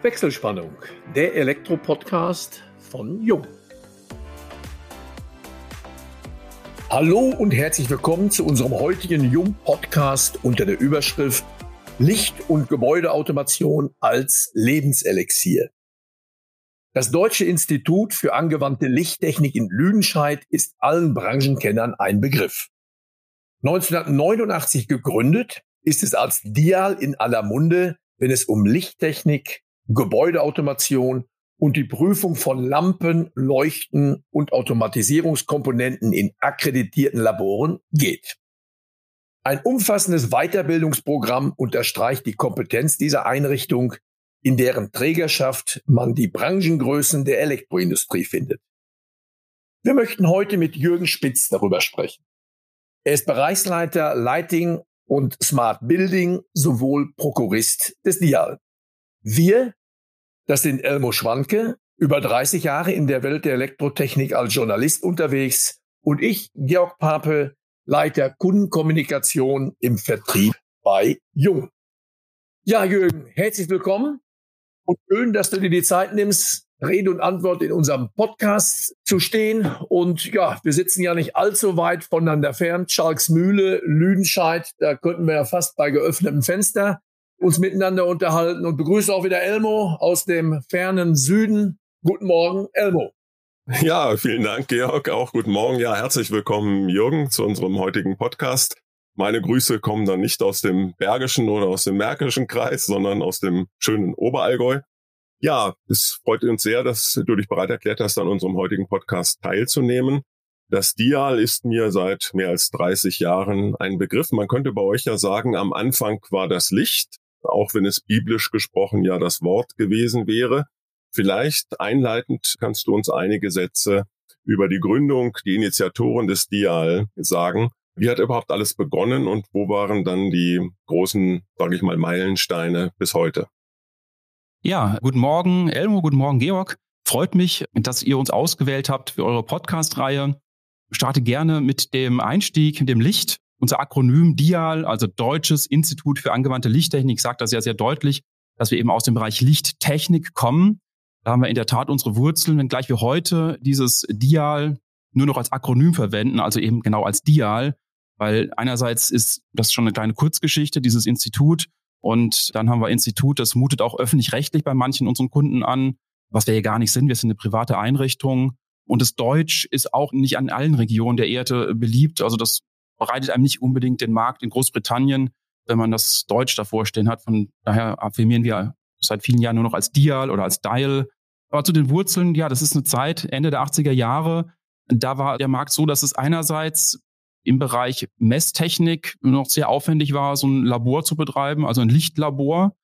Wechselspannung, der Elektro-Podcast von Jung. Hallo und herzlich willkommen zu unserem heutigen Jung-Podcast unter der Überschrift Licht- und Gebäudeautomation als Lebenselixier. Das Deutsche Institut für angewandte Lichttechnik in Lüdenscheid ist allen Branchenkennern ein Begriff. 1989 gegründet, ist es als Dial in aller Munde, wenn es um Lichttechnik, Gebäudeautomation und die Prüfung von Lampen, Leuchten und Automatisierungskomponenten in akkreditierten Laboren geht. Ein umfassendes Weiterbildungsprogramm unterstreicht die Kompetenz dieser Einrichtung, in deren Trägerschaft man die Branchengrößen der Elektroindustrie findet. Wir möchten heute mit Jürgen Spitz darüber sprechen. Er ist Bereichsleiter Lighting und Smart Building sowohl Prokurist des Dial. Wir das sind Elmo Schwanke, über 30 Jahre in der Welt der Elektrotechnik als Journalist unterwegs und ich, Georg Pape, Leiter Kundenkommunikation im Vertrieb bei Jung. Ja, Jürgen, herzlich willkommen und schön, dass du dir die Zeit nimmst, Rede und Antwort in unserem Podcast zu stehen. Und ja, wir sitzen ja nicht allzu weit voneinander fern. Schalksmühle, Lüdenscheid, da könnten wir ja fast bei geöffnetem Fenster uns miteinander unterhalten und begrüße auch wieder Elmo aus dem fernen Süden. Guten Morgen, Elmo. Ja, vielen Dank, Georg. Auch guten Morgen. Ja, herzlich willkommen, Jürgen, zu unserem heutigen Podcast. Meine Grüße kommen dann nicht aus dem Bergischen oder aus dem Märkischen Kreis, sondern aus dem schönen Oberallgäu. Ja, es freut uns sehr, dass du dich bereit erklärt hast, an unserem heutigen Podcast teilzunehmen. Das Dial ist mir seit mehr als 30 Jahren ein Begriff. Man könnte bei euch ja sagen, am Anfang war das Licht auch wenn es biblisch gesprochen ja das Wort gewesen wäre. Vielleicht einleitend kannst du uns einige Sätze über die Gründung, die Initiatoren des Dial sagen. Wie hat überhaupt alles begonnen und wo waren dann die großen, sage ich mal, Meilensteine bis heute? Ja, guten Morgen, Elmo, guten Morgen, Georg. Freut mich, dass ihr uns ausgewählt habt für eure Podcast-Reihe. Starte gerne mit dem Einstieg, mit dem Licht. Unser Akronym DIAL, also Deutsches Institut für angewandte Lichttechnik, sagt das ja sehr deutlich, dass wir eben aus dem Bereich Lichttechnik kommen. Da haben wir in der Tat unsere Wurzeln, wenngleich wir heute dieses DIAL nur noch als Akronym verwenden, also eben genau als DIAL, weil einerseits ist das schon eine kleine Kurzgeschichte, dieses Institut, und dann haben wir Institut, das mutet auch öffentlich-rechtlich bei manchen unseren Kunden an, was wir hier gar nicht sind. Wir sind eine private Einrichtung. Und das Deutsch ist auch nicht an allen Regionen der Erde beliebt. Also das bereitet einem nicht unbedingt den Markt in Großbritannien, wenn man das Deutsch davor stehen hat. Von daher affirmieren wir seit vielen Jahren nur noch als Dial oder als Dial. Aber zu den Wurzeln, ja, das ist eine Zeit, Ende der 80er Jahre. Da war der Markt so, dass es einerseits im Bereich Messtechnik noch sehr aufwendig war, so ein Labor zu betreiben, also ein Lichtlabor.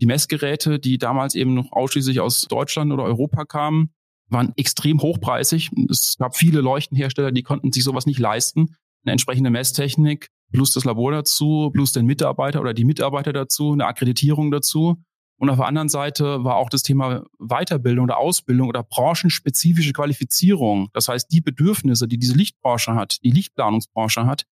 Die Messgeräte, die damals eben noch ausschließlich aus Deutschland oder Europa kamen, waren extrem hochpreisig. Es gab viele Leuchtenhersteller, die konnten sich sowas nicht leisten eine entsprechende Messtechnik, plus das Labor dazu, plus den Mitarbeiter oder die Mitarbeiter dazu, eine Akkreditierung dazu. Und auf der anderen Seite war auch das Thema Weiterbildung oder Ausbildung oder branchenspezifische Qualifizierung. Das heißt, die Bedürfnisse, die diese Lichtbranche hat, die Lichtplanungsbranche hat,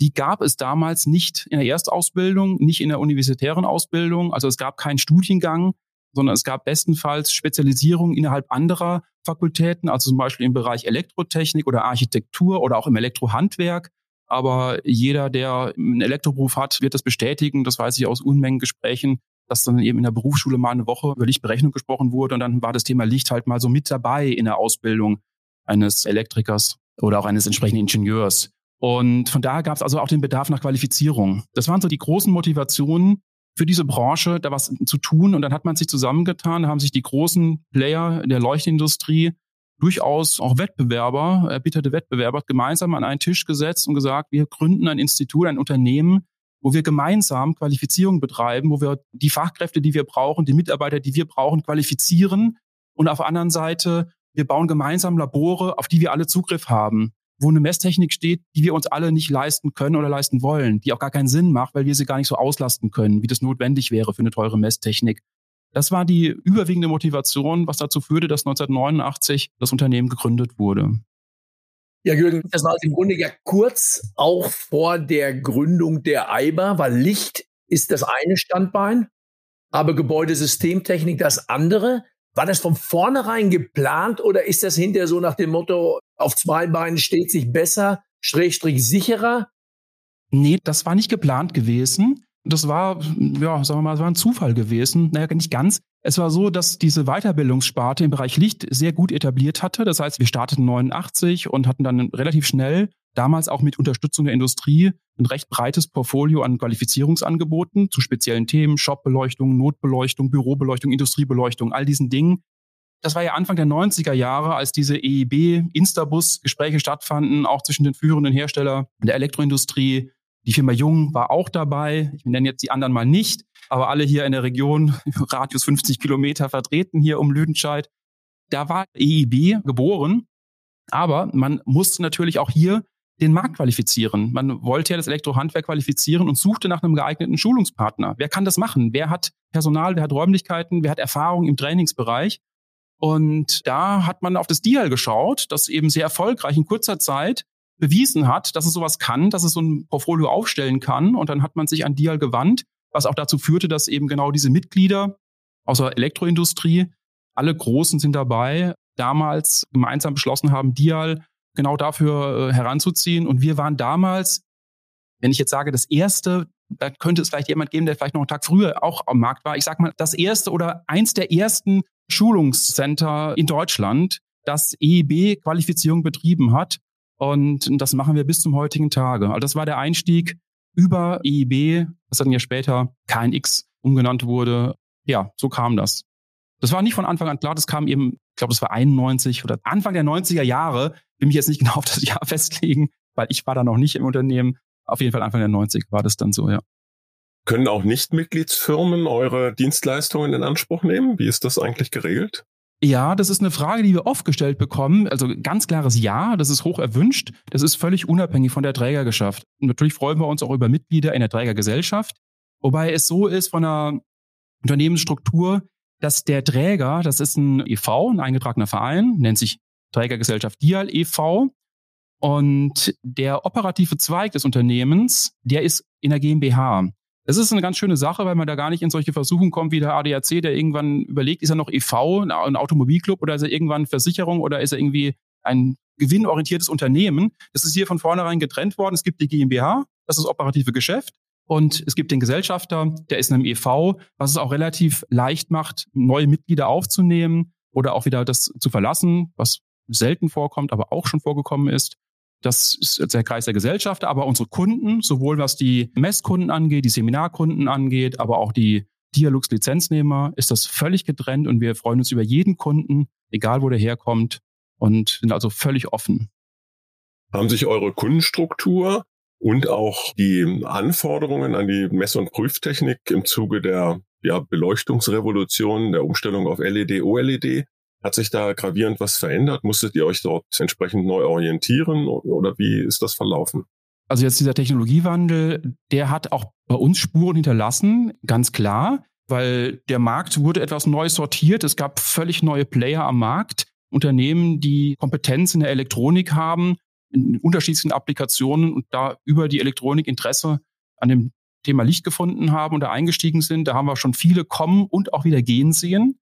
die gab es damals nicht in der Erstausbildung, nicht in der universitären Ausbildung. Also es gab keinen Studiengang, sondern es gab bestenfalls Spezialisierung innerhalb anderer Fakultäten, also zum Beispiel im Bereich Elektrotechnik oder Architektur oder auch im Elektrohandwerk. Aber jeder, der einen Elektroberuf hat, wird das bestätigen. Das weiß ich aus Unmengen Gesprächen, dass dann eben in der Berufsschule mal eine Woche über Lichtberechnung gesprochen wurde und dann war das Thema Licht halt mal so mit dabei in der Ausbildung eines Elektrikers oder auch eines entsprechenden Ingenieurs. Und von daher gab es also auch den Bedarf nach Qualifizierung. Das waren so die großen Motivationen, für diese Branche da was zu tun. Und dann hat man sich zusammengetan, haben sich die großen Player der Leuchtindustrie durchaus auch Wettbewerber, erbitterte Wettbewerber, gemeinsam an einen Tisch gesetzt und gesagt, wir gründen ein Institut, ein Unternehmen, wo wir gemeinsam Qualifizierung betreiben, wo wir die Fachkräfte, die wir brauchen, die Mitarbeiter, die wir brauchen, qualifizieren. Und auf der anderen Seite, wir bauen gemeinsam Labore, auf die wir alle Zugriff haben wo eine Messtechnik steht, die wir uns alle nicht leisten können oder leisten wollen, die auch gar keinen Sinn macht, weil wir sie gar nicht so auslasten können, wie das notwendig wäre für eine teure Messtechnik. Das war die überwiegende Motivation, was dazu führte, dass 1989 das Unternehmen gegründet wurde. Ja, Jürgen, das war im Grunde ja kurz auch vor der Gründung der EIBA, weil Licht ist das eine Standbein. aber Gebäudesystemtechnik das andere. War das von vornherein geplant oder ist das hinterher so nach dem Motto, auf zwei Beinen steht sich besser, Schrägstrich sicherer? Nee, das war nicht geplant gewesen. Das war, ja, sagen wir mal, es war ein Zufall gewesen. Naja, nicht ganz. Es war so, dass diese Weiterbildungssparte im Bereich Licht sehr gut etabliert hatte. Das heißt, wir starteten 89 und hatten dann relativ schnell, damals auch mit Unterstützung der Industrie, ein recht breites Portfolio an Qualifizierungsangeboten zu speziellen Themen, Shopbeleuchtung, Notbeleuchtung, Bürobeleuchtung, Industriebeleuchtung, all diesen Dingen. Das war ja Anfang der 90er Jahre, als diese EIB-Instabus-Gespräche stattfanden, auch zwischen den führenden Herstellern der Elektroindustrie. Die Firma Jung war auch dabei. Ich nenne jetzt die anderen mal nicht aber alle hier in der Region, Radius 50 Kilometer vertreten hier um Lüdenscheid. Da war EIB geboren, aber man musste natürlich auch hier den Markt qualifizieren. Man wollte ja das Elektrohandwerk qualifizieren und suchte nach einem geeigneten Schulungspartner. Wer kann das machen? Wer hat Personal, wer hat Räumlichkeiten, wer hat Erfahrung im Trainingsbereich? Und da hat man auf das Dial geschaut, das eben sehr erfolgreich in kurzer Zeit bewiesen hat, dass es sowas kann, dass es so ein Portfolio aufstellen kann. Und dann hat man sich an Dial gewandt was auch dazu führte, dass eben genau diese Mitglieder aus der Elektroindustrie, alle Großen sind dabei, damals gemeinsam beschlossen haben, Dial genau dafür äh, heranzuziehen. Und wir waren damals, wenn ich jetzt sage, das erste, da könnte es vielleicht jemand geben, der vielleicht noch einen Tag früher auch am Markt war. Ich sage mal, das erste oder eins der ersten Schulungscenter in Deutschland, das EEB-Qualifizierung betrieben hat. Und das machen wir bis zum heutigen Tage. Also das war der Einstieg über EIB, das dann ja später KNX umgenannt wurde. Ja, so kam das. Das war nicht von Anfang an klar, das kam eben, ich glaube, das war 91 oder Anfang der 90er Jahre. Will mich jetzt nicht genau auf das Jahr festlegen, weil ich war da noch nicht im Unternehmen. Auf jeden Fall Anfang der 90 war das dann so, ja. Können auch Nichtmitgliedsfirmen eure Dienstleistungen in Anspruch nehmen? Wie ist das eigentlich geregelt? Ja, das ist eine Frage, die wir oft gestellt bekommen. Also ganz klares Ja, das ist hoch erwünscht. Das ist völlig unabhängig von der Trägergesellschaft. Und natürlich freuen wir uns auch über Mitglieder in der Trägergesellschaft. Wobei es so ist von der Unternehmensstruktur, dass der Träger, das ist ein EV, ein eingetragener Verein, nennt sich Trägergesellschaft Dial e.V. Und der operative Zweig des Unternehmens, der ist in der GmbH. Das ist eine ganz schöne Sache, weil man da gar nicht in solche Versuchen kommt wie der ADAC, der irgendwann überlegt, ist er noch EV, ein Automobilclub oder ist er irgendwann Versicherung oder ist er irgendwie ein gewinnorientiertes Unternehmen. Das ist hier von vornherein getrennt worden. Es gibt die GmbH, das ist das operative Geschäft. Und es gibt den Gesellschafter, der ist in einem EV, was es auch relativ leicht macht, neue Mitglieder aufzunehmen oder auch wieder das zu verlassen, was selten vorkommt, aber auch schon vorgekommen ist. Das ist der Kreis der Gesellschaft, aber unsere Kunden, sowohl was die Messkunden angeht, die Seminarkunden angeht, aber auch die Dialux-Lizenznehmer, ist das völlig getrennt und wir freuen uns über jeden Kunden, egal wo der herkommt und sind also völlig offen. Haben sich eure Kundenstruktur und auch die Anforderungen an die Mess- und Prüftechnik im Zuge der ja, Beleuchtungsrevolution, der Umstellung auf LED, OLED hat sich da gravierend was verändert? Musstet ihr euch dort entsprechend neu orientieren oder wie ist das verlaufen? Also jetzt dieser Technologiewandel, der hat auch bei uns Spuren hinterlassen, ganz klar, weil der Markt wurde etwas neu sortiert. Es gab völlig neue Player am Markt, Unternehmen, die Kompetenz in der Elektronik haben, in unterschiedlichen Applikationen und da über die Elektronik Interesse an dem Thema Licht gefunden haben und da eingestiegen sind. Da haben wir schon viele kommen und auch wieder gehen sehen.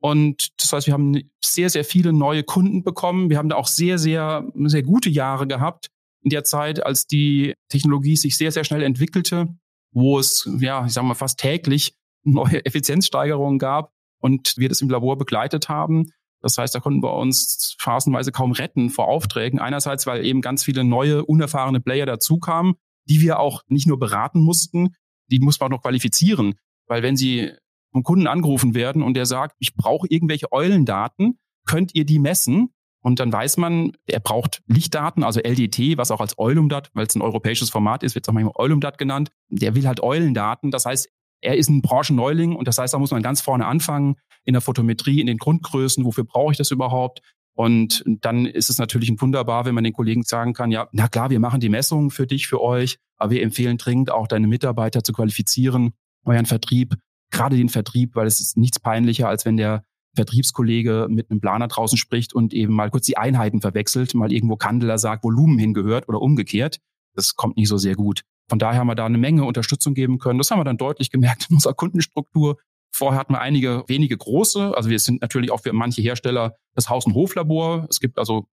Und das heißt, wir haben sehr, sehr viele neue Kunden bekommen. Wir haben da auch sehr, sehr, sehr gute Jahre gehabt in der Zeit, als die Technologie sich sehr, sehr schnell entwickelte, wo es, ja, ich sage mal, fast täglich neue Effizienzsteigerungen gab und wir das im Labor begleitet haben. Das heißt, da konnten wir uns phasenweise kaum retten vor Aufträgen. Einerseits, weil eben ganz viele neue, unerfahrene Player dazukamen, die wir auch nicht nur beraten mussten, die muss man auch noch qualifizieren. Weil wenn sie vom Kunden angerufen werden und der sagt, ich brauche irgendwelche Eulendaten, könnt ihr die messen? Und dann weiß man, er braucht Lichtdaten, also LDT, was auch als Eulumdat, weil es ein europäisches Format ist, wird es auch manchmal Eulumdat genannt. Der will halt Eulendaten. Das heißt, er ist ein Branchenneuling und das heißt, da muss man ganz vorne anfangen in der Photometrie, in den Grundgrößen. Wofür brauche ich das überhaupt? Und dann ist es natürlich wunderbar, wenn man den Kollegen sagen kann, ja, na klar, wir machen die Messungen für dich, für euch, aber wir empfehlen dringend auch deine Mitarbeiter zu qualifizieren, euren Vertrieb gerade den Vertrieb, weil es ist nichts peinlicher, als wenn der Vertriebskollege mit einem Planer draußen spricht und eben mal kurz die Einheiten verwechselt, mal irgendwo Kandeler sagt, Volumen hingehört oder umgekehrt. Das kommt nicht so sehr gut. Von daher haben wir da eine Menge Unterstützung geben können. Das haben wir dann deutlich gemerkt in unserer Kundenstruktur. Vorher hatten wir einige wenige große. Also wir sind natürlich auch für manche Hersteller das Haus- und Hoflabor. Es gibt also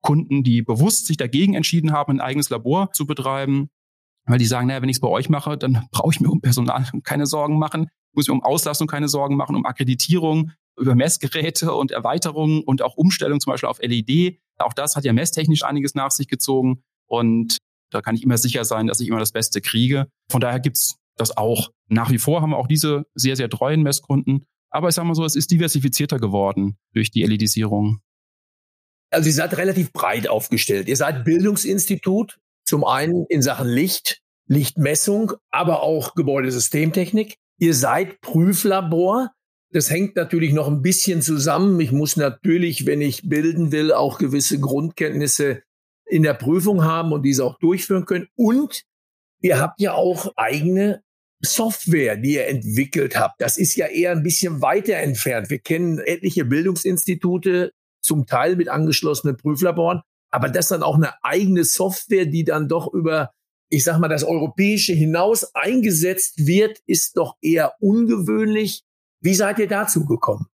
Kunden, die bewusst sich dagegen entschieden haben, ein eigenes Labor zu betreiben, weil die sagen, naja, wenn ich es bei euch mache, dann brauche ich mir um Personal keine Sorgen machen, muss mir um Auslastung keine Sorgen machen, um Akkreditierung, über Messgeräte und Erweiterungen und auch Umstellung zum Beispiel auf LED. Auch das hat ja messtechnisch einiges nach sich gezogen und da kann ich immer sicher sein, dass ich immer das Beste kriege. Von daher gibt's das auch. Nach wie vor haben wir auch diese sehr, sehr treuen Messkunden. Aber ich sage mal so, es ist diversifizierter geworden durch die LED-Isierung. Also ihr seid relativ breit aufgestellt. Ihr seid Bildungsinstitut, zum einen in Sachen Licht, Lichtmessung, aber auch Gebäudesystemtechnik. Ihr seid Prüflabor. Das hängt natürlich noch ein bisschen zusammen. Ich muss natürlich, wenn ich bilden will, auch gewisse Grundkenntnisse in der Prüfung haben und diese auch durchführen können. Und ihr habt ja auch eigene Software, die ihr entwickelt habt. Das ist ja eher ein bisschen weiter entfernt. Wir kennen etliche Bildungsinstitute, zum Teil mit angeschlossenen Prüflaboren, aber das dann auch eine eigene Software, die dann doch über, ich sag mal, das Europäische hinaus eingesetzt wird, ist doch eher ungewöhnlich. Wie seid ihr dazu gekommen?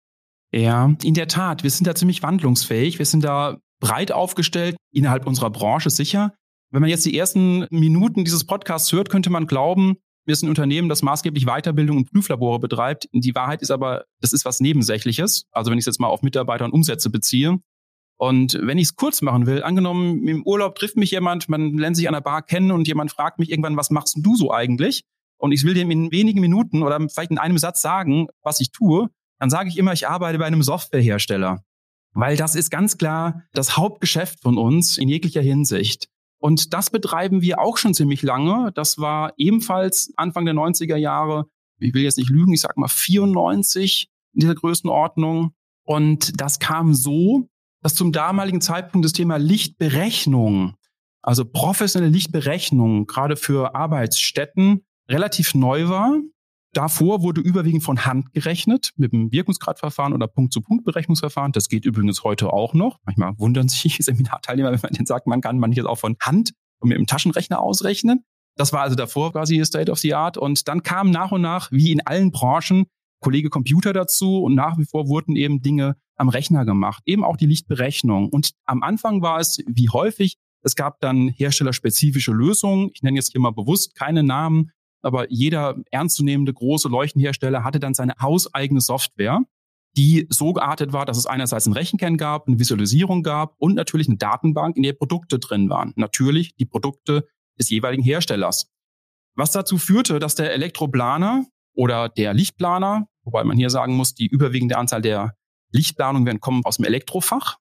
Ja, in der Tat. Wir sind da ziemlich wandlungsfähig. Wir sind da breit aufgestellt, innerhalb unserer Branche sicher. Wenn man jetzt die ersten Minuten dieses Podcasts hört, könnte man glauben, wir sind ein Unternehmen, das maßgeblich Weiterbildung und Prüflabore betreibt. Die Wahrheit ist aber, das ist was Nebensächliches. Also wenn ich es jetzt mal auf Mitarbeiter und Umsätze beziehe. Und wenn ich es kurz machen will, angenommen, im Urlaub trifft mich jemand, man lernt sich an der Bar kennen und jemand fragt mich irgendwann, was machst du so eigentlich? Und ich will dem in wenigen Minuten oder vielleicht in einem Satz sagen, was ich tue, dann sage ich immer, ich arbeite bei einem Softwarehersteller. Weil das ist ganz klar das Hauptgeschäft von uns in jeglicher Hinsicht. Und das betreiben wir auch schon ziemlich lange. Das war ebenfalls Anfang der 90er Jahre, ich will jetzt nicht lügen, ich sag mal 94 in dieser Größenordnung. Und das kam so, dass zum damaligen Zeitpunkt das Thema Lichtberechnung, also professionelle Lichtberechnung, gerade für Arbeitsstätten, relativ neu war. Davor wurde überwiegend von Hand gerechnet mit dem Wirkungsgradverfahren oder Punkt-zu-Punkt-Berechnungsverfahren. Das geht übrigens heute auch noch. Manchmal wundern sich Seminarteilnehmer, wenn man denen sagt, man kann manches auch von Hand und mit dem Taschenrechner ausrechnen. Das war also davor quasi State of the Art. Und dann kam nach und nach, wie in allen Branchen, Kollege Computer dazu und nach wie vor wurden eben Dinge am Rechner gemacht. Eben auch die Lichtberechnung. Und am Anfang war es, wie häufig, es gab dann herstellerspezifische Lösungen. Ich nenne jetzt hier mal bewusst keine Namen, aber jeder ernstzunehmende große Leuchtenhersteller hatte dann seine hauseigene Software, die so geartet war, dass es einerseits ein Rechenkern gab, eine Visualisierung gab und natürlich eine Datenbank, in der Produkte drin waren. Natürlich die Produkte des jeweiligen Herstellers. Was dazu führte, dass der Elektroplaner oder der Lichtplaner, wobei man hier sagen muss, die überwiegende Anzahl der Lichtplanungen werden kommen aus dem Elektrofach.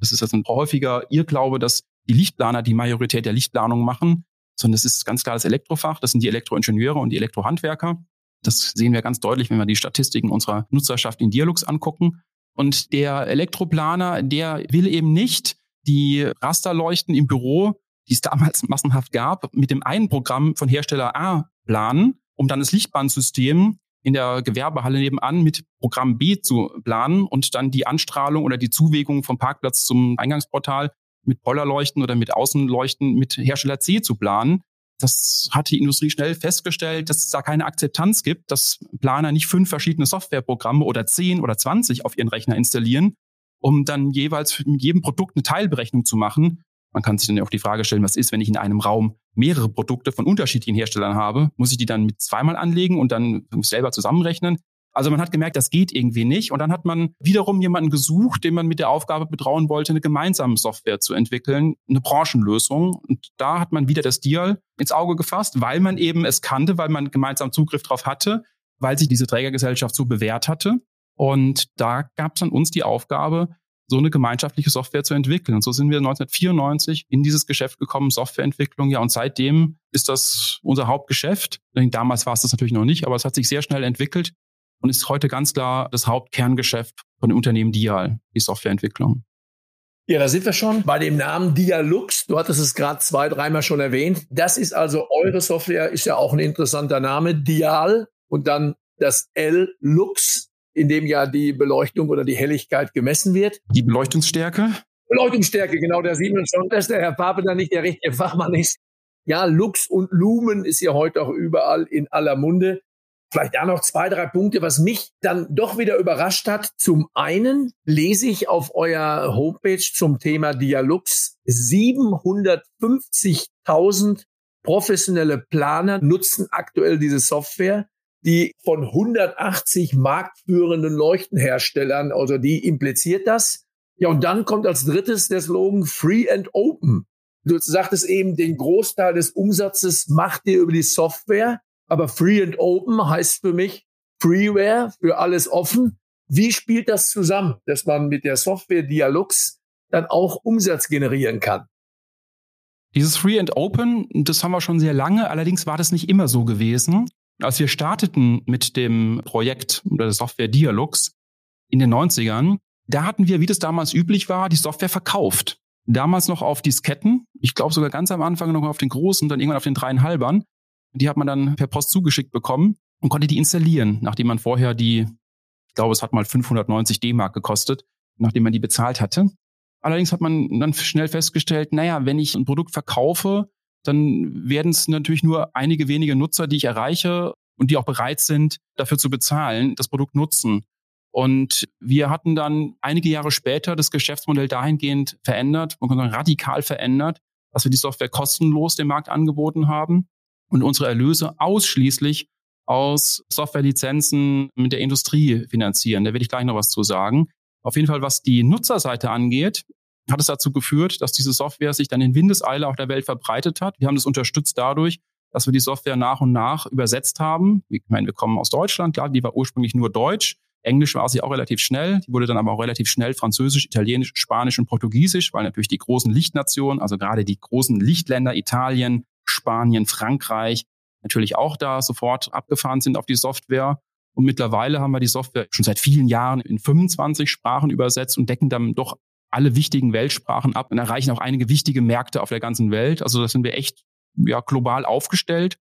Das ist jetzt ein häufiger Irrglaube, dass die Lichtplaner die Majorität der Lichtplanung machen sondern es ist ganz klar das Elektrofach, das sind die Elektroingenieure und die Elektrohandwerker. Das sehen wir ganz deutlich, wenn wir die Statistiken unserer Nutzerschaft in Dialogs angucken. Und der Elektroplaner, der will eben nicht die Rasterleuchten im Büro, die es damals massenhaft gab, mit dem einen Programm von Hersteller A planen, um dann das Lichtbandsystem in der Gewerbehalle nebenan mit Programm B zu planen und dann die Anstrahlung oder die Zuwegung vom Parkplatz zum Eingangsportal mit Pollerleuchten oder mit Außenleuchten mit Hersteller C zu planen. Das hat die Industrie schnell festgestellt, dass es da keine Akzeptanz gibt, dass Planer nicht fünf verschiedene Softwareprogramme oder zehn oder zwanzig auf ihren Rechner installieren, um dann jeweils mit jedem Produkt eine Teilberechnung zu machen. Man kann sich dann auch die Frage stellen, was ist, wenn ich in einem Raum mehrere Produkte von unterschiedlichen Herstellern habe? Muss ich die dann mit zweimal anlegen und dann selber zusammenrechnen? Also man hat gemerkt, das geht irgendwie nicht. Und dann hat man wiederum jemanden gesucht, den man mit der Aufgabe betrauen wollte, eine gemeinsame Software zu entwickeln, eine Branchenlösung. Und da hat man wieder das Dial ins Auge gefasst, weil man eben es kannte, weil man gemeinsam Zugriff drauf hatte, weil sich diese Trägergesellschaft so bewährt hatte. Und da gab es an uns die Aufgabe, so eine gemeinschaftliche Software zu entwickeln. Und so sind wir 1994 in dieses Geschäft gekommen, Softwareentwicklung. Ja, und seitdem ist das unser Hauptgeschäft. Damals war es das natürlich noch nicht, aber es hat sich sehr schnell entwickelt und ist heute ganz klar das Hauptkerngeschäft von dem Unternehmen Dial, die Softwareentwicklung. Ja, da sind wir schon bei dem Namen Dialux. Du hattest es gerade zwei, dreimal schon erwähnt. Das ist also eure Software, ist ja auch ein interessanter Name. Dial und dann das L Lux, in dem ja die Beleuchtung oder die Helligkeit gemessen wird. Die Beleuchtungsstärke? Beleuchtungsstärke, genau, da sieht man schon, dass der Herr Pape da nicht der richtige Fachmann ist. Ja, Lux und Lumen ist ja heute auch überall in aller Munde. Vielleicht da noch zwei, drei Punkte, was mich dann doch wieder überrascht hat. Zum einen lese ich auf eurer Homepage zum Thema Dialogs 750.000 professionelle Planer nutzen aktuell diese Software, die von 180 marktführenden Leuchtenherstellern, also die impliziert das. Ja, und dann kommt als drittes der Slogan Free and Open. Du sagtest eben, den Großteil des Umsatzes macht ihr über die Software. Aber Free and Open heißt für mich Freeware, für alles offen. Wie spielt das zusammen, dass man mit der Software Dialogs dann auch Umsatz generieren kann? Dieses Free and Open, das haben wir schon sehr lange. Allerdings war das nicht immer so gewesen. Als wir starteten mit dem Projekt der Software Dialogs in den 90ern, da hatten wir, wie das damals üblich war, die Software verkauft. Damals noch auf Disketten. Ich glaube sogar ganz am Anfang noch auf den großen, dann irgendwann auf den dreieinhalbern. Die hat man dann per Post zugeschickt bekommen und konnte die installieren, nachdem man vorher die, ich glaube, es hat mal 590 D-Mark gekostet, nachdem man die bezahlt hatte. Allerdings hat man dann schnell festgestellt, naja, wenn ich ein Produkt verkaufe, dann werden es natürlich nur einige wenige Nutzer, die ich erreiche und die auch bereit sind, dafür zu bezahlen, das Produkt nutzen. Und wir hatten dann einige Jahre später das Geschäftsmodell dahingehend verändert, man kann sagen radikal verändert, dass wir die Software kostenlos dem Markt angeboten haben und unsere Erlöse ausschließlich aus Softwarelizenzen mit der Industrie finanzieren. Da werde ich gleich noch was zu sagen. Auf jeden Fall, was die Nutzerseite angeht, hat es dazu geführt, dass diese Software sich dann in Windeseile auf der Welt verbreitet hat. Wir haben das unterstützt dadurch, dass wir die Software nach und nach übersetzt haben. Ich meine, wir kommen aus Deutschland, klar, die war ursprünglich nur Deutsch. Englisch war sie auch relativ schnell. Die wurde dann aber auch relativ schnell Französisch, Italienisch, Spanisch und Portugiesisch, weil natürlich die großen Lichtnationen, also gerade die großen Lichtländer Italien, Spanien, Frankreich natürlich auch da sofort abgefahren sind auf die Software. Und mittlerweile haben wir die Software schon seit vielen Jahren in 25 Sprachen übersetzt und decken dann doch alle wichtigen Weltsprachen ab und erreichen auch einige wichtige Märkte auf der ganzen Welt. Also da sind wir echt ja, global aufgestellt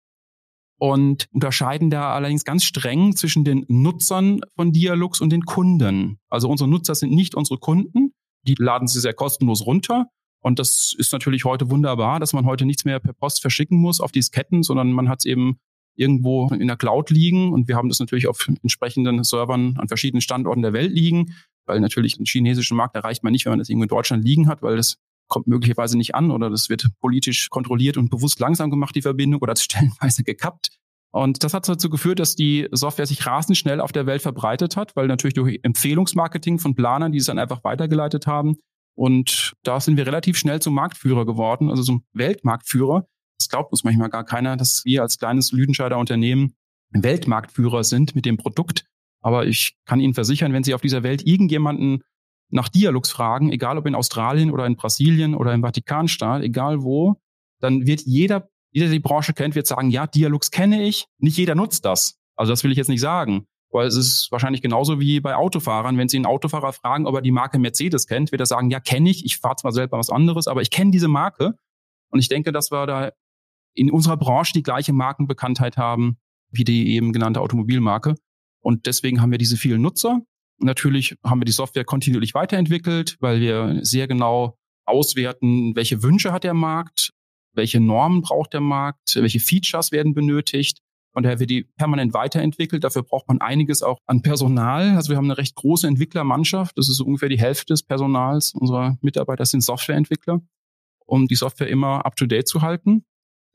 und unterscheiden da allerdings ganz streng zwischen den Nutzern von Dialogs und den Kunden. Also unsere Nutzer sind nicht unsere Kunden, die laden sie sehr kostenlos runter und das ist natürlich heute wunderbar, dass man heute nichts mehr per Post verschicken muss auf Disketten, sondern man hat es eben irgendwo in der Cloud liegen und wir haben das natürlich auf entsprechenden Servern an verschiedenen Standorten der Welt liegen, weil natürlich den chinesischen Markt erreicht man nicht, wenn man das irgendwo in Deutschland liegen hat, weil das kommt möglicherweise nicht an oder das wird politisch kontrolliert und bewusst langsam gemacht, die Verbindung, oder stellenweise gekappt. Und das hat dazu geführt, dass die Software sich rasend schnell auf der Welt verbreitet hat, weil natürlich durch Empfehlungsmarketing von Planern, die es dann einfach weitergeleitet haben, und da sind wir relativ schnell zum Marktführer geworden, also zum Weltmarktführer. Das glaubt uns manchmal gar keiner, dass wir als kleines Lüdenscheider Unternehmen Weltmarktführer sind mit dem Produkt. Aber ich kann Ihnen versichern, wenn Sie auf dieser Welt irgendjemanden nach Dialogs fragen, egal ob in Australien oder in Brasilien oder im Vatikanstaat, egal wo, dann wird jeder, jeder, der die Branche kennt, wird sagen, ja, Dialogs kenne ich. Nicht jeder nutzt das. Also das will ich jetzt nicht sagen. Weil es ist wahrscheinlich genauso wie bei Autofahrern. Wenn Sie einen Autofahrer fragen, ob er die Marke Mercedes kennt, wird er sagen, ja, kenne ich. Ich fahre zwar selber was anderes, aber ich kenne diese Marke. Und ich denke, dass wir da in unserer Branche die gleiche Markenbekanntheit haben wie die eben genannte Automobilmarke. Und deswegen haben wir diese vielen Nutzer. Natürlich haben wir die Software kontinuierlich weiterentwickelt, weil wir sehr genau auswerten, welche Wünsche hat der Markt, welche Normen braucht der Markt, welche Features werden benötigt von daher wird die permanent weiterentwickelt. Dafür braucht man einiges auch an Personal. Also wir haben eine recht große Entwicklermannschaft. Das ist so ungefähr die Hälfte des Personals unserer Mitarbeiter sind Softwareentwickler, um die Software immer up-to-date zu halten.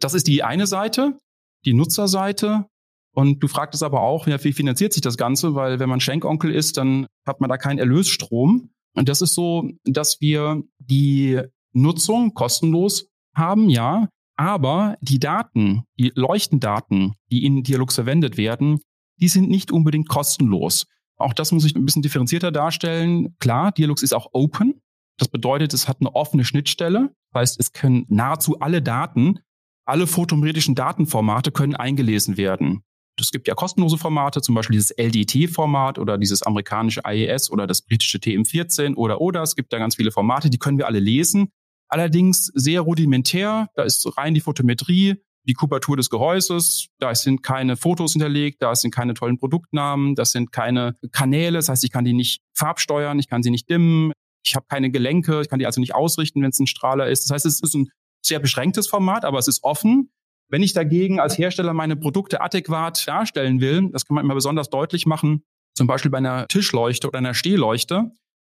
Das ist die eine Seite, die Nutzerseite. Und du fragtest aber auch, ja, wie finanziert sich das Ganze? Weil wenn man Schenkonkel ist, dann hat man da keinen Erlösstrom. Und das ist so, dass wir die Nutzung kostenlos haben, ja. Aber die Daten, die Leuchtendaten, die in Dialog verwendet werden, die sind nicht unbedingt kostenlos. Auch das muss ich ein bisschen differenzierter darstellen. Klar, Dialogs ist auch open. Das bedeutet, es hat eine offene Schnittstelle. Das heißt, es können nahezu alle Daten, alle photometrischen Datenformate können eingelesen werden. Es gibt ja kostenlose Formate, zum Beispiel dieses LDT-Format oder dieses amerikanische IES oder das britische TM14 oder oder. Es gibt da ganz viele Formate, die können wir alle lesen. Allerdings sehr rudimentär. Da ist rein die Photometrie, die Kubatur des Gehäuses. Da sind keine Fotos hinterlegt, da sind keine tollen Produktnamen, das sind keine Kanäle. Das heißt, ich kann die nicht farbsteuern, ich kann sie nicht dimmen, ich habe keine Gelenke, ich kann die also nicht ausrichten, wenn es ein Strahler ist. Das heißt, es ist ein sehr beschränktes Format, aber es ist offen. Wenn ich dagegen als Hersteller meine Produkte adäquat darstellen will, das kann man immer besonders deutlich machen, zum Beispiel bei einer Tischleuchte oder einer Stehleuchte.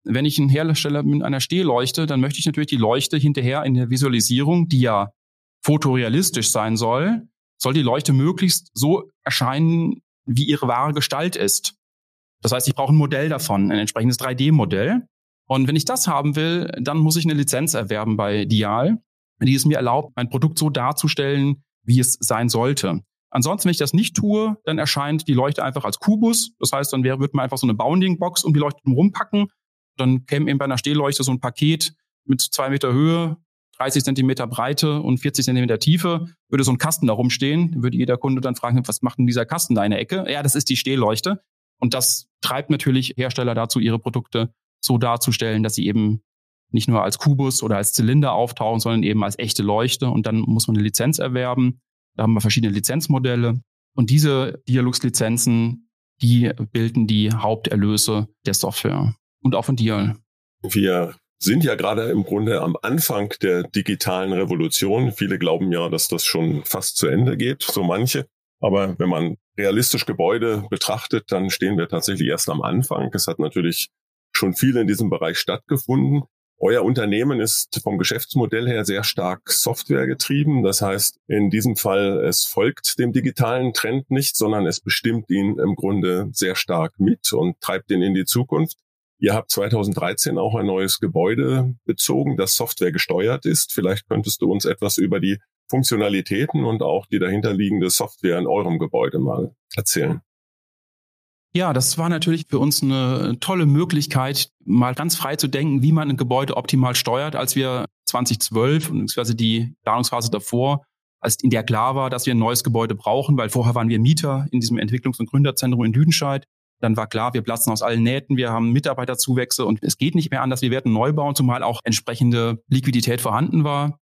Wenn ich ein Hersteller mit einer Stehleuchte, dann möchte ich natürlich die Leuchte hinterher in der Visualisierung, die ja fotorealistisch sein soll, soll die Leuchte möglichst so erscheinen, wie ihre wahre Gestalt ist. Das heißt, ich brauche ein Modell davon, ein entsprechendes 3D-Modell. Und wenn ich das haben will, dann muss ich eine Lizenz erwerben bei Dial, die es mir erlaubt, mein Produkt so darzustellen, wie es sein sollte. Ansonsten, wenn ich das nicht tue, dann erscheint die Leuchte einfach als Kubus. Das heißt, dann würde man einfach so eine Bounding-Box um die Leuchte rumpacken. Dann käme eben bei einer Stehleuchte so ein Paket mit zwei Meter Höhe, 30 Zentimeter Breite und 40 Zentimeter Tiefe, würde so ein Kasten da rumstehen. Würde jeder Kunde dann fragen, was macht denn dieser Kasten da in der Ecke? Ja, das ist die Stehleuchte. Und das treibt natürlich Hersteller dazu, ihre Produkte so darzustellen, dass sie eben nicht nur als Kubus oder als Zylinder auftauchen, sondern eben als echte Leuchte. Und dann muss man eine Lizenz erwerben. Da haben wir verschiedene Lizenzmodelle. Und diese Dialux-Lizenzen, die bilden die Haupterlöse der Software und auch von Dial. Wir sind ja gerade im Grunde am Anfang der digitalen Revolution. Viele glauben ja, dass das schon fast zu Ende geht, so manche. Aber wenn man realistisch Gebäude betrachtet, dann stehen wir tatsächlich erst am Anfang. Es hat natürlich schon viel in diesem Bereich stattgefunden. Euer Unternehmen ist vom Geschäftsmodell her sehr stark Software getrieben. Das heißt, in diesem Fall, es folgt dem digitalen Trend nicht, sondern es bestimmt ihn im Grunde sehr stark mit und treibt ihn in die Zukunft. Ihr habt 2013 auch ein neues Gebäude bezogen, das Software gesteuert ist. Vielleicht könntest du uns etwas über die Funktionalitäten und auch die dahinterliegende Software in eurem Gebäude mal erzählen. Ja, das war natürlich für uns eine tolle Möglichkeit, mal ganz frei zu denken, wie man ein Gebäude optimal steuert, als wir 2012 beziehungsweise die Planungsphase davor, als in der klar war, dass wir ein neues Gebäude brauchen, weil vorher waren wir Mieter in diesem Entwicklungs- und Gründerzentrum in Lüdenscheid. Dann war klar, wir platzen aus allen Nähten, wir haben Mitarbeiterzuwächse und es geht nicht mehr an, dass wir werden neu bauen, zumal auch entsprechende Liquidität vorhanden war.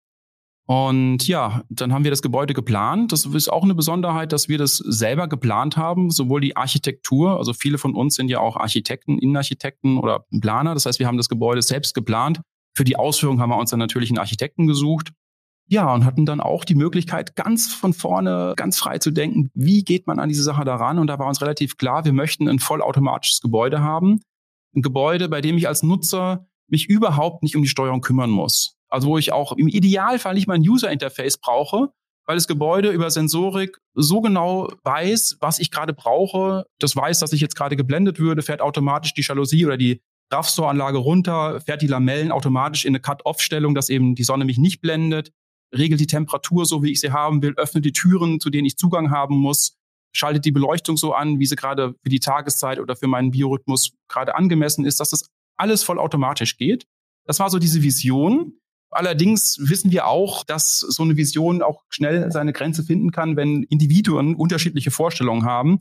Und ja, dann haben wir das Gebäude geplant. Das ist auch eine Besonderheit, dass wir das selber geplant haben, sowohl die Architektur, also viele von uns sind ja auch Architekten, Innenarchitekten oder Planer. Das heißt, wir haben das Gebäude selbst geplant. Für die Ausführung haben wir uns dann natürlich einen Architekten gesucht. Ja, und hatten dann auch die Möglichkeit, ganz von vorne, ganz frei zu denken, wie geht man an diese Sache daran? Und da war uns relativ klar, wir möchten ein vollautomatisches Gebäude haben. Ein Gebäude, bei dem ich als Nutzer mich überhaupt nicht um die Steuerung kümmern muss. Also wo ich auch im Idealfall nicht mal ein User-Interface brauche, weil das Gebäude über Sensorik so genau weiß, was ich gerade brauche. Das weiß, dass ich jetzt gerade geblendet würde, fährt automatisch die Jalousie oder die RAV-Store-Anlage runter, fährt die Lamellen automatisch in eine Cut-Off-Stellung, dass eben die Sonne mich nicht blendet, regelt die Temperatur so, wie ich sie haben will, öffnet die Türen, zu denen ich Zugang haben muss, schaltet die Beleuchtung so an, wie sie gerade für die Tageszeit oder für meinen Biorhythmus gerade angemessen ist, dass das alles vollautomatisch geht. Das war so diese Vision. Allerdings wissen wir auch, dass so eine Vision auch schnell seine Grenze finden kann, wenn Individuen unterschiedliche Vorstellungen haben.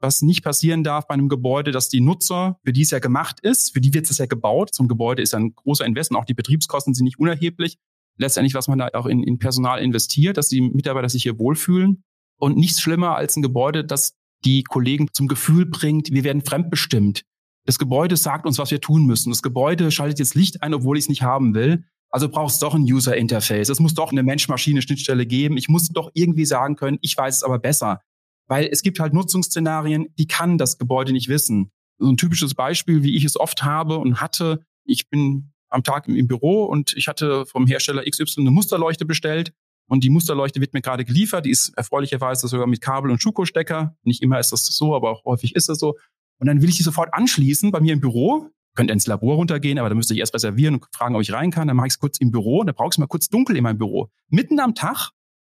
Was nicht passieren darf bei einem Gebäude, dass die Nutzer, für die es ja gemacht ist, für die wird es ja gebaut. So ein Gebäude ist ein großer Investment, auch die Betriebskosten sind nicht unerheblich. Letztendlich, was man da auch in, in Personal investiert, dass die Mitarbeiter sich hier wohlfühlen. Und nichts schlimmer als ein Gebäude, das die Kollegen zum Gefühl bringt, wir werden fremdbestimmt. Das Gebäude sagt uns, was wir tun müssen. Das Gebäude schaltet jetzt Licht ein, obwohl ich es nicht haben will. Also braucht es doch ein User Interface. Es muss doch eine Mensch-Maschine-Schnittstelle geben. Ich muss doch irgendwie sagen können, ich weiß es aber besser. Weil es gibt halt Nutzungsszenarien, die kann das Gebäude nicht wissen. So ein typisches Beispiel, wie ich es oft habe und hatte. Ich bin am Tag im, Büro und ich hatte vom Hersteller XY eine Musterleuchte bestellt. Und die Musterleuchte wird mir gerade geliefert. Die ist erfreulicherweise sogar mit Kabel und Schuko-Stecker. Nicht immer ist das so, aber auch häufig ist es so. Und dann will ich die sofort anschließen bei mir im Büro könnte ins Labor runtergehen, aber da müsste ich erst reservieren und fragen, ob ich rein kann. Dann mache ich es kurz im Büro. Dann brauche ich es mal kurz dunkel in meinem Büro. Mitten am Tag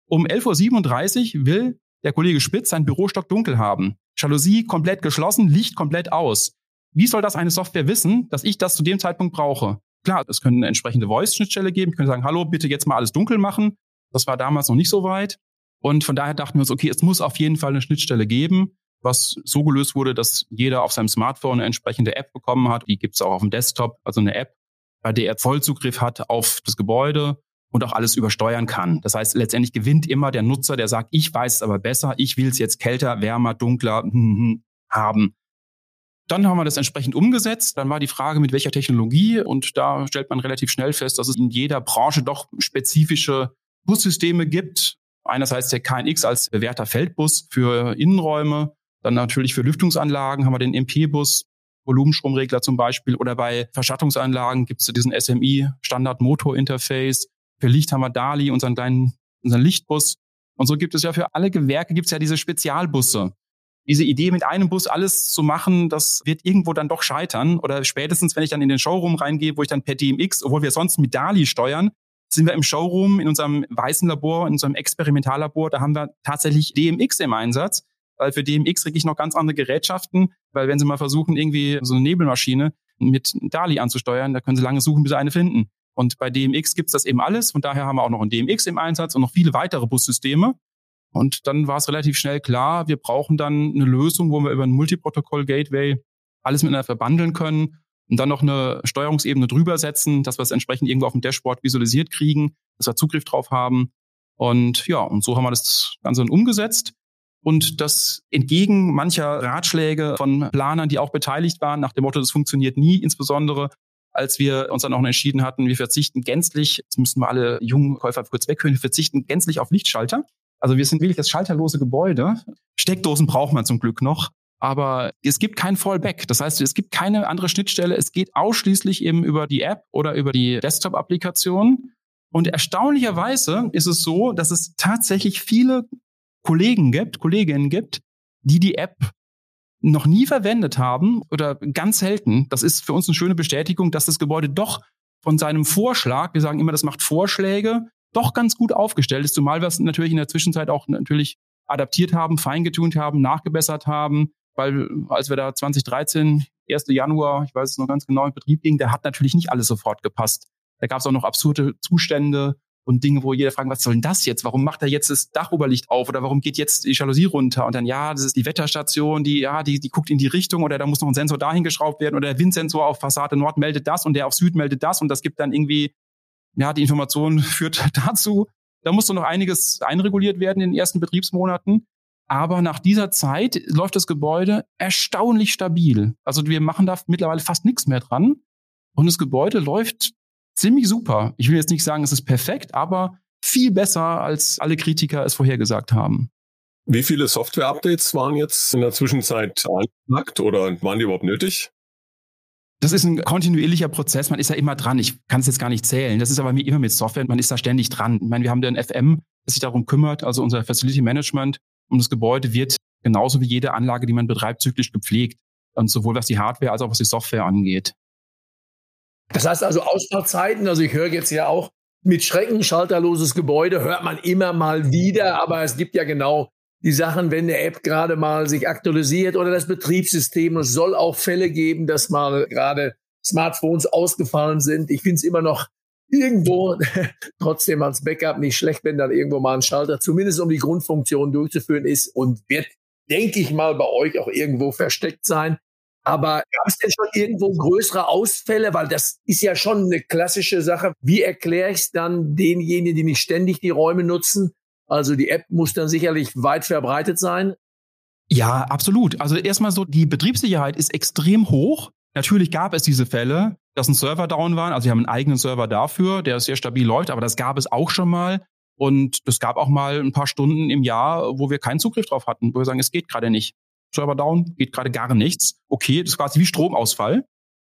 um 11.37 Uhr will der Kollege Spitz sein Bürostock dunkel haben. Jalousie komplett geschlossen, Licht komplett aus. Wie soll das eine Software wissen, dass ich das zu dem Zeitpunkt brauche? Klar, es könnte eine entsprechende Voice-Schnittstelle geben. Ich könnte sagen, hallo, bitte jetzt mal alles dunkel machen. Das war damals noch nicht so weit. Und von daher dachten wir uns, okay, es muss auf jeden Fall eine Schnittstelle geben was so gelöst wurde, dass jeder auf seinem Smartphone eine entsprechende App bekommen hat. Die gibt es auch auf dem Desktop, also eine App, bei der er Vollzugriff hat auf das Gebäude und auch alles übersteuern kann. Das heißt, letztendlich gewinnt immer der Nutzer, der sagt, ich weiß es aber besser, ich will es jetzt kälter, wärmer, dunkler hm, hm haben. Dann haben wir das entsprechend umgesetzt. Dann war die Frage, mit welcher Technologie. Und da stellt man relativ schnell fest, dass es in jeder Branche doch spezifische Bussysteme gibt, Einerseits der KNX als bewährter Feldbus für Innenräume, dann natürlich für Lüftungsanlagen haben wir den MP-Bus, Volumenstromregler zum Beispiel, oder bei Verschattungsanlagen gibt es diesen SMI Standard Motor Interface. Für Licht haben wir DALI, unseren kleinen, unseren Lichtbus. Und so gibt es ja für alle Gewerke gibt es ja diese Spezialbusse. Diese Idee, mit einem Bus alles zu machen, das wird irgendwo dann doch scheitern. Oder spätestens, wenn ich dann in den Showroom reingehe, wo ich dann per DMX, obwohl wir sonst mit DALI steuern, sind wir im Showroom in unserem weißen Labor, in unserem Experimentallabor, da haben wir tatsächlich DMX im Einsatz. Weil für DMX kriege ich noch ganz andere Gerätschaften, weil wenn Sie mal versuchen, irgendwie so eine Nebelmaschine mit DALI anzusteuern, da können Sie lange suchen, bis Sie eine finden. Und bei DMX gibt's das eben alles. Von daher haben wir auch noch ein DMX im Einsatz und noch viele weitere Bussysteme. Und dann war es relativ schnell klar, wir brauchen dann eine Lösung, wo wir über ein Multiprotokoll-Gateway alles miteinander verbandeln können und dann noch eine Steuerungsebene drüber setzen, dass wir es entsprechend irgendwo auf dem Dashboard visualisiert kriegen, dass wir Zugriff drauf haben. Und ja, und so haben wir das Ganze dann umgesetzt. Und das entgegen mancher Ratschläge von Planern, die auch beteiligt waren, nach dem Motto, das funktioniert nie, insbesondere als wir uns dann auch entschieden hatten, wir verzichten gänzlich, jetzt müssen wir alle jungen Käufer kurz weghören, wir verzichten gänzlich auf Lichtschalter. Also wir sind wirklich das schalterlose Gebäude. Steckdosen braucht man zum Glück noch. Aber es gibt kein Fallback. Das heißt, es gibt keine andere Schnittstelle. Es geht ausschließlich eben über die App oder über die Desktop-Applikation. Und erstaunlicherweise ist es so, dass es tatsächlich viele Kollegen gibt, Kolleginnen gibt, die die App noch nie verwendet haben oder ganz selten. Das ist für uns eine schöne Bestätigung, dass das Gebäude doch von seinem Vorschlag, wir sagen immer, das macht Vorschläge, doch ganz gut aufgestellt ist, zumal wir es natürlich in der Zwischenzeit auch natürlich adaptiert haben, feingetunt haben, nachgebessert haben, weil als wir da 2013, 1. Januar, ich weiß es noch ganz genau, in Betrieb gingen, da hat natürlich nicht alles sofort gepasst. Da gab es auch noch absurde Zustände, und Dinge, wo jeder fragt, was soll denn das jetzt? Warum macht er jetzt das Dachoberlicht auf oder warum geht jetzt die Jalousie runter? Und dann, ja, das ist die Wetterstation, die, ja, die, die guckt in die Richtung oder da muss noch ein Sensor dahin geschraubt werden oder der Windsensor auf Fassade Nord meldet das und der auf Süd meldet das und das gibt dann irgendwie, ja, die Information führt dazu. Da muss noch einiges einreguliert werden in den ersten Betriebsmonaten. Aber nach dieser Zeit läuft das Gebäude erstaunlich stabil. Also wir machen da mittlerweile fast nichts mehr dran. Und das Gebäude läuft ziemlich super. Ich will jetzt nicht sagen, es ist perfekt, aber viel besser, als alle Kritiker es vorhergesagt haben. Wie viele Software-Updates waren jetzt in der Zwischenzeit angesagt oder waren die überhaupt nötig? Das ist ein kontinuierlicher Prozess. Man ist ja immer dran. Ich kann es jetzt gar nicht zählen. Das ist aber wie immer mit Software. Man ist da ständig dran. Ich meine, wir haben da ein FM, das sich darum kümmert, also unser Facility Management. Und das Gebäude wird genauso wie jede Anlage, die man betreibt, zyklisch gepflegt. Und sowohl was die Hardware als auch was die Software angeht. Das heißt also Ausfallzeiten, also ich höre jetzt ja auch, mit Schrecken schalterloses Gebäude hört man immer mal wieder, aber es gibt ja genau die Sachen, wenn eine App gerade mal sich aktualisiert oder das Betriebssystem. Es soll auch Fälle geben, dass mal gerade Smartphones ausgefallen sind. Ich finde es immer noch irgendwo trotzdem als Backup nicht schlecht, wenn dann irgendwo mal ein Schalter zumindest um die Grundfunktion durchzuführen ist und wird, denke ich mal, bei euch auch irgendwo versteckt sein. Aber gab es denn schon irgendwo größere Ausfälle? Weil das ist ja schon eine klassische Sache. Wie erkläre ich es dann denjenigen, die nicht ständig die Räume nutzen? Also die App muss dann sicherlich weit verbreitet sein. Ja, absolut. Also erstmal so, die Betriebssicherheit ist extrem hoch. Natürlich gab es diese Fälle, dass ein Server down war. Also wir haben einen eigenen Server dafür, der sehr stabil läuft, aber das gab es auch schon mal. Und es gab auch mal ein paar Stunden im Jahr, wo wir keinen Zugriff drauf hatten, wo wir sagen, es geht gerade nicht. Server down, geht gerade gar nichts. Okay, das ist quasi wie Stromausfall.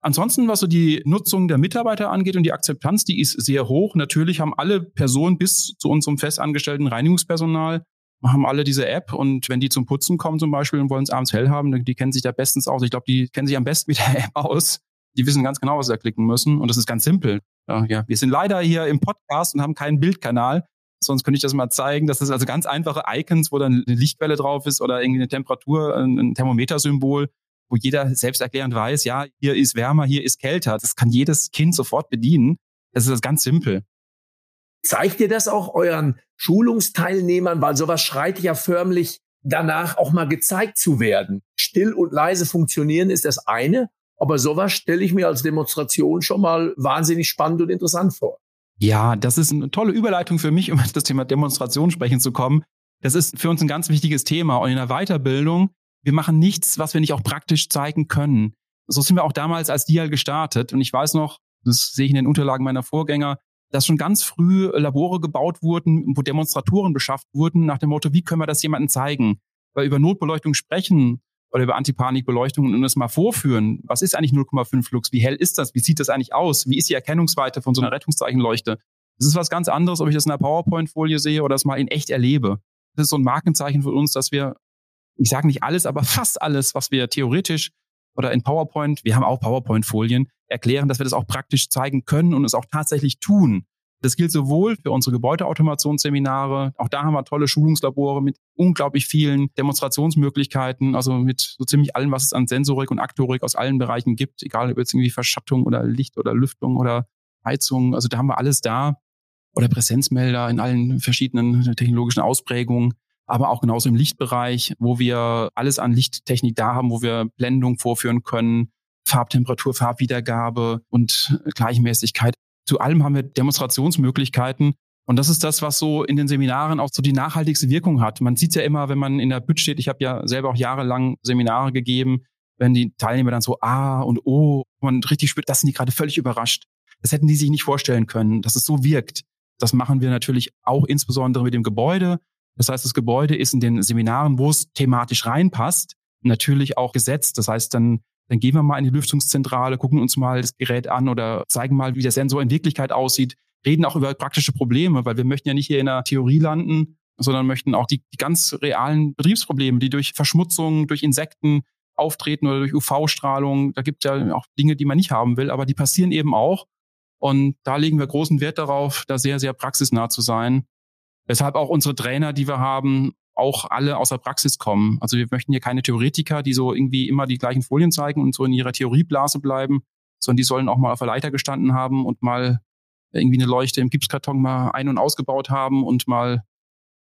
Ansonsten, was so die Nutzung der Mitarbeiter angeht und die Akzeptanz, die ist sehr hoch. Natürlich haben alle Personen bis zu unserem festangestellten Reinigungspersonal haben alle diese App und wenn die zum Putzen kommen zum Beispiel und wollen es abends hell haben, die kennen sich da bestens aus. Ich glaube, die kennen sich am besten mit der App aus. Die wissen ganz genau, was sie da klicken müssen und das ist ganz simpel. Ja, wir sind leider hier im Podcast und haben keinen Bildkanal. Sonst könnte ich das mal zeigen. Das ist also ganz einfache Icons, wo dann eine Lichtquelle drauf ist oder irgendwie eine Temperatur, ein Thermometersymbol, wo jeder selbsterklärend weiß, ja, hier ist wärmer, hier ist kälter. Das kann jedes Kind sofort bedienen. Das ist das ganz simpel. Zeigt ihr das auch euren Schulungsteilnehmern? Weil sowas schreit ja förmlich danach auch mal gezeigt zu werden. Still und leise funktionieren ist das eine, aber sowas stelle ich mir als Demonstration schon mal wahnsinnig spannend und interessant vor. Ja, das ist eine tolle Überleitung für mich, um das Thema Demonstration sprechen zu kommen. Das ist für uns ein ganz wichtiges Thema. Und in der Weiterbildung, wir machen nichts, was wir nicht auch praktisch zeigen können. So sind wir auch damals als Dial gestartet. Und ich weiß noch, das sehe ich in den Unterlagen meiner Vorgänger, dass schon ganz früh Labore gebaut wurden, wo Demonstratoren beschafft wurden, nach dem Motto, wie können wir das jemandem zeigen? Weil über Notbeleuchtung sprechen oder über Antipanikbeleuchtung und das mal vorführen. Was ist eigentlich 0,5 Lux? Wie hell ist das? Wie sieht das eigentlich aus? Wie ist die Erkennungsweite von so einer Rettungszeichenleuchte? Das ist was ganz anderes, ob ich das in einer PowerPoint-Folie sehe oder das mal in echt erlebe. Das ist so ein Markenzeichen für uns, dass wir, ich sage nicht alles, aber fast alles, was wir theoretisch oder in PowerPoint, wir haben auch PowerPoint-Folien, erklären, dass wir das auch praktisch zeigen können und es auch tatsächlich tun. Das gilt sowohl für unsere Gebäudeautomationsseminare, auch da haben wir tolle Schulungslabore mit unglaublich vielen Demonstrationsmöglichkeiten, also mit so ziemlich allem, was es an Sensorik und Aktorik aus allen Bereichen gibt, egal ob jetzt irgendwie Verschattung oder Licht oder Lüftung oder Heizung, also da haben wir alles da. Oder Präsenzmelder in allen verschiedenen technologischen Ausprägungen aber auch genauso im Lichtbereich, wo wir alles an Lichttechnik da haben, wo wir Blendung vorführen können, Farbtemperatur, Farbwiedergabe und Gleichmäßigkeit. Zu allem haben wir Demonstrationsmöglichkeiten. Und das ist das, was so in den Seminaren auch so die nachhaltigste Wirkung hat. Man sieht ja immer, wenn man in der Bütt steht, ich habe ja selber auch jahrelang Seminare gegeben, wenn die Teilnehmer dann so A und O, man richtig spürt, das sind die gerade völlig überrascht. Das hätten die sich nicht vorstellen können, dass es so wirkt. Das machen wir natürlich auch insbesondere mit dem Gebäude, das heißt, das Gebäude ist in den Seminaren, wo es thematisch reinpasst, natürlich auch gesetzt. Das heißt, dann, dann gehen wir mal in die Lüftungszentrale, gucken uns mal das Gerät an oder zeigen mal, wie der Sensor in Wirklichkeit aussieht, reden auch über praktische Probleme, weil wir möchten ja nicht hier in der Theorie landen, sondern möchten auch die, die ganz realen Betriebsprobleme, die durch Verschmutzung, durch Insekten auftreten oder durch UV-Strahlung, da gibt es ja auch Dinge, die man nicht haben will, aber die passieren eben auch. Und da legen wir großen Wert darauf, da sehr, sehr praxisnah zu sein Weshalb auch unsere Trainer, die wir haben, auch alle aus der Praxis kommen. Also wir möchten hier keine Theoretiker, die so irgendwie immer die gleichen Folien zeigen und so in ihrer Theorieblase bleiben, sondern die sollen auch mal auf der Leiter gestanden haben und mal irgendwie eine Leuchte im Gipskarton mal ein- und ausgebaut haben und mal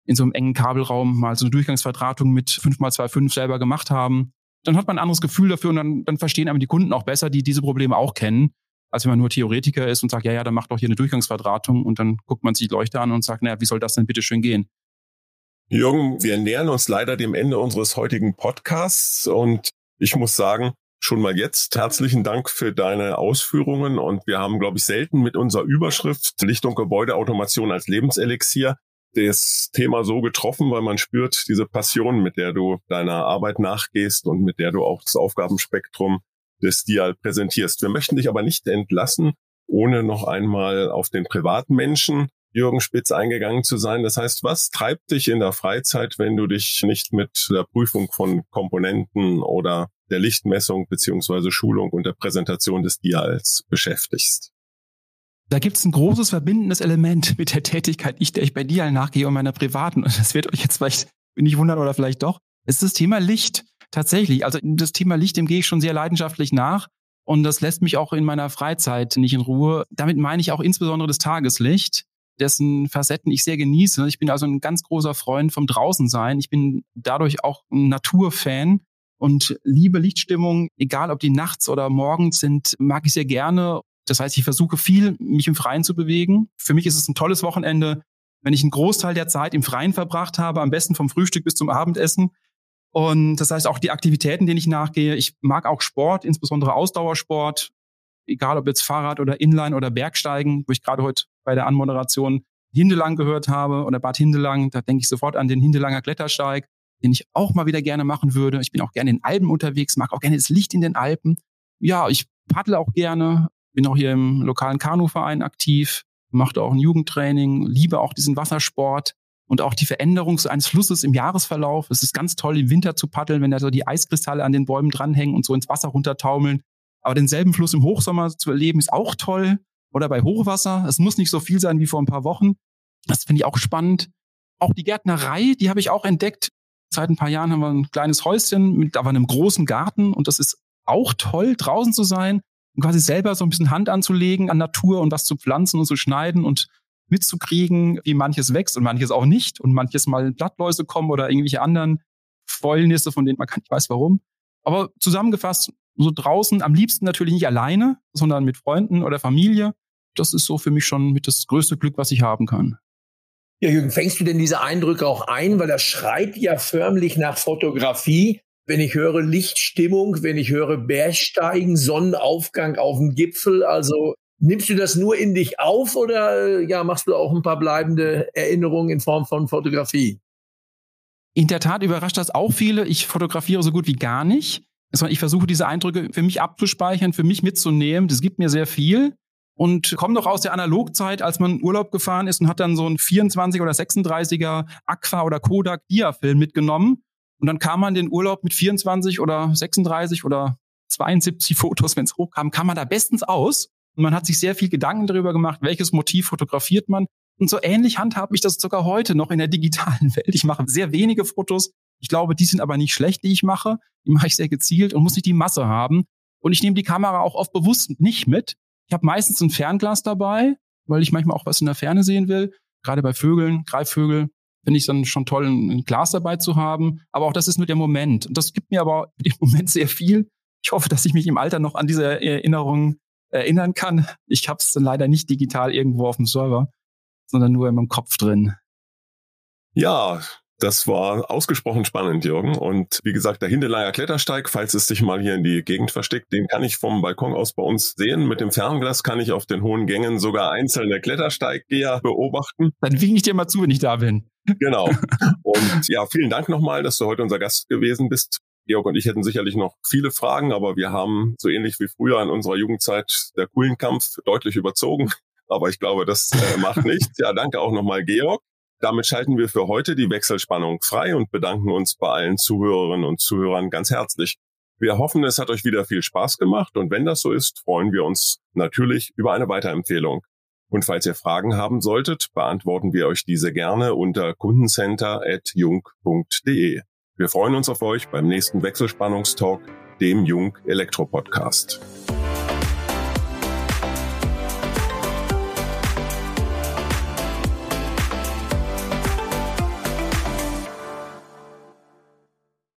in so einem engen Kabelraum mal so eine Durchgangsverdrahtung mit 5x2,5 selber gemacht haben. Dann hat man ein anderes Gefühl dafür und dann, dann verstehen aber die Kunden auch besser, die diese Probleme auch kennen als wenn man nur Theoretiker ist und sagt, ja, ja, dann macht doch hier eine Durchgangsverdrahtung und dann guckt man sich die Leuchte an und sagt, naja, wie soll das denn bitte schön gehen? Jürgen, wir nähern uns leider dem Ende unseres heutigen Podcasts und ich muss sagen, schon mal jetzt herzlichen Dank für deine Ausführungen und wir haben, glaube ich, selten mit unserer Überschrift Licht- und Gebäudeautomation als Lebenselixier das Thema so getroffen, weil man spürt diese Passion, mit der du deiner Arbeit nachgehst und mit der du auch das Aufgabenspektrum des Dial präsentierst. Wir möchten dich aber nicht entlassen, ohne noch einmal auf den privaten Menschen Jürgen Spitz eingegangen zu sein. Das heißt, was treibt dich in der Freizeit, wenn du dich nicht mit der Prüfung von Komponenten oder der Lichtmessung beziehungsweise Schulung und der Präsentation des Dials beschäftigst? Da gibt es ein großes verbindendes Element mit der Tätigkeit, ich, der ich bei Dial nachgehe und meiner privaten. Und das wird euch jetzt vielleicht nicht wundern oder vielleicht doch. Es ist das Thema Licht. Tatsächlich, also das Thema Licht, dem gehe ich schon sehr leidenschaftlich nach. Und das lässt mich auch in meiner Freizeit nicht in Ruhe. Damit meine ich auch insbesondere das Tageslicht, dessen Facetten ich sehr genieße. Ich bin also ein ganz großer Freund vom Draußensein. Ich bin dadurch auch ein Naturfan und liebe Lichtstimmung, egal ob die nachts oder morgens sind, mag ich sehr gerne. Das heißt, ich versuche viel, mich im Freien zu bewegen. Für mich ist es ein tolles Wochenende, wenn ich einen Großteil der Zeit im Freien verbracht habe, am besten vom Frühstück bis zum Abendessen und das heißt auch die Aktivitäten, denen ich nachgehe. Ich mag auch Sport, insbesondere Ausdauersport, egal ob jetzt Fahrrad oder Inline oder Bergsteigen, wo ich gerade heute bei der Anmoderation Hindelang gehört habe oder Bad Hindelang. Da denke ich sofort an den Hindelanger Klettersteig, den ich auch mal wieder gerne machen würde. Ich bin auch gerne in Alpen unterwegs, mag auch gerne das Licht in den Alpen. Ja, ich paddle auch gerne, bin auch hier im lokalen Kanuverein aktiv, mache auch ein Jugendtraining, liebe auch diesen Wassersport und auch die Veränderung eines Flusses im Jahresverlauf. Es ist ganz toll, im Winter zu paddeln, wenn da so die Eiskristalle an den Bäumen dranhängen und so ins Wasser runtertaumeln. Aber denselben Fluss im Hochsommer zu erleben, ist auch toll. Oder bei Hochwasser. Es muss nicht so viel sein wie vor ein paar Wochen. Das finde ich auch spannend. Auch die Gärtnerei, die habe ich auch entdeckt. Seit ein paar Jahren haben wir ein kleines Häuschen mit aber einem großen Garten und das ist auch toll, draußen zu sein und quasi selber so ein bisschen Hand anzulegen an Natur und was zu pflanzen und zu schneiden und mitzukriegen, wie manches wächst und manches auch nicht und manches mal Blattläuse kommen oder irgendwelche anderen Fäulnisse, von denen man gar nicht weiß warum. Aber zusammengefasst, so draußen, am liebsten natürlich nicht alleine, sondern mit Freunden oder Familie. Das ist so für mich schon mit das größte Glück, was ich haben kann. Ja, Jürgen, fängst du denn diese Eindrücke auch ein? Weil das schreit ja förmlich nach Fotografie. Wenn ich höre Lichtstimmung, wenn ich höre Bergsteigen, Sonnenaufgang auf dem Gipfel, also Nimmst du das nur in dich auf oder ja, machst du auch ein paar bleibende Erinnerungen in Form von Fotografie? In der Tat überrascht das auch viele. Ich fotografiere so gut wie gar nicht. Ich versuche diese Eindrücke für mich abzuspeichern, für mich mitzunehmen. Das gibt mir sehr viel. Und komme noch aus der Analogzeit, als man Urlaub gefahren ist und hat dann so ein 24 oder 36er Aqua oder Kodak Dia-Film mitgenommen. Und dann kam man den Urlaub mit 24 oder 36 oder 72 Fotos, wenn es hochkam, kam man da bestens aus. Und man hat sich sehr viel Gedanken darüber gemacht, welches Motiv fotografiert man. Und so ähnlich handhabe ich das sogar heute noch in der digitalen Welt. Ich mache sehr wenige Fotos. Ich glaube, die sind aber nicht schlecht, die ich mache. Die mache ich sehr gezielt und muss nicht die Masse haben. Und ich nehme die Kamera auch oft bewusst nicht mit. Ich habe meistens ein Fernglas dabei, weil ich manchmal auch was in der Ferne sehen will. Gerade bei Vögeln, Greifvögel, finde ich dann schon toll, ein Glas dabei zu haben. Aber auch das ist nur der Moment. Und das gibt mir aber im Moment sehr viel. Ich hoffe, dass ich mich im Alter noch an diese Erinnerungen erinnern kann. Ich habe es dann leider nicht digital irgendwo auf dem Server, sondern nur in meinem Kopf drin. Ja, das war ausgesprochen spannend, Jürgen. Und wie gesagt, der Hindeleier Klettersteig, falls es sich mal hier in die Gegend versteckt, den kann ich vom Balkon aus bei uns sehen. Mit dem Fernglas kann ich auf den hohen Gängen sogar einzelne Klettersteiggeher beobachten. Dann winke ich dir mal zu, wenn ich da bin. Genau. Und ja, vielen Dank nochmal, dass du heute unser Gast gewesen bist. Georg und ich hätten sicherlich noch viele Fragen, aber wir haben so ähnlich wie früher in unserer Jugendzeit der coolen Kampf deutlich überzogen. Aber ich glaube, das äh, macht nichts. Ja, danke auch nochmal, Georg. Damit schalten wir für heute die Wechselspannung frei und bedanken uns bei allen Zuhörerinnen und Zuhörern ganz herzlich. Wir hoffen, es hat euch wieder viel Spaß gemacht und wenn das so ist, freuen wir uns natürlich über eine Weiterempfehlung. Und falls ihr Fragen haben solltet, beantworten wir euch diese gerne unter kundencenter.jung.de. Wir freuen uns auf euch beim nächsten Wechselspannungstalk, dem Jung Elektro Podcast.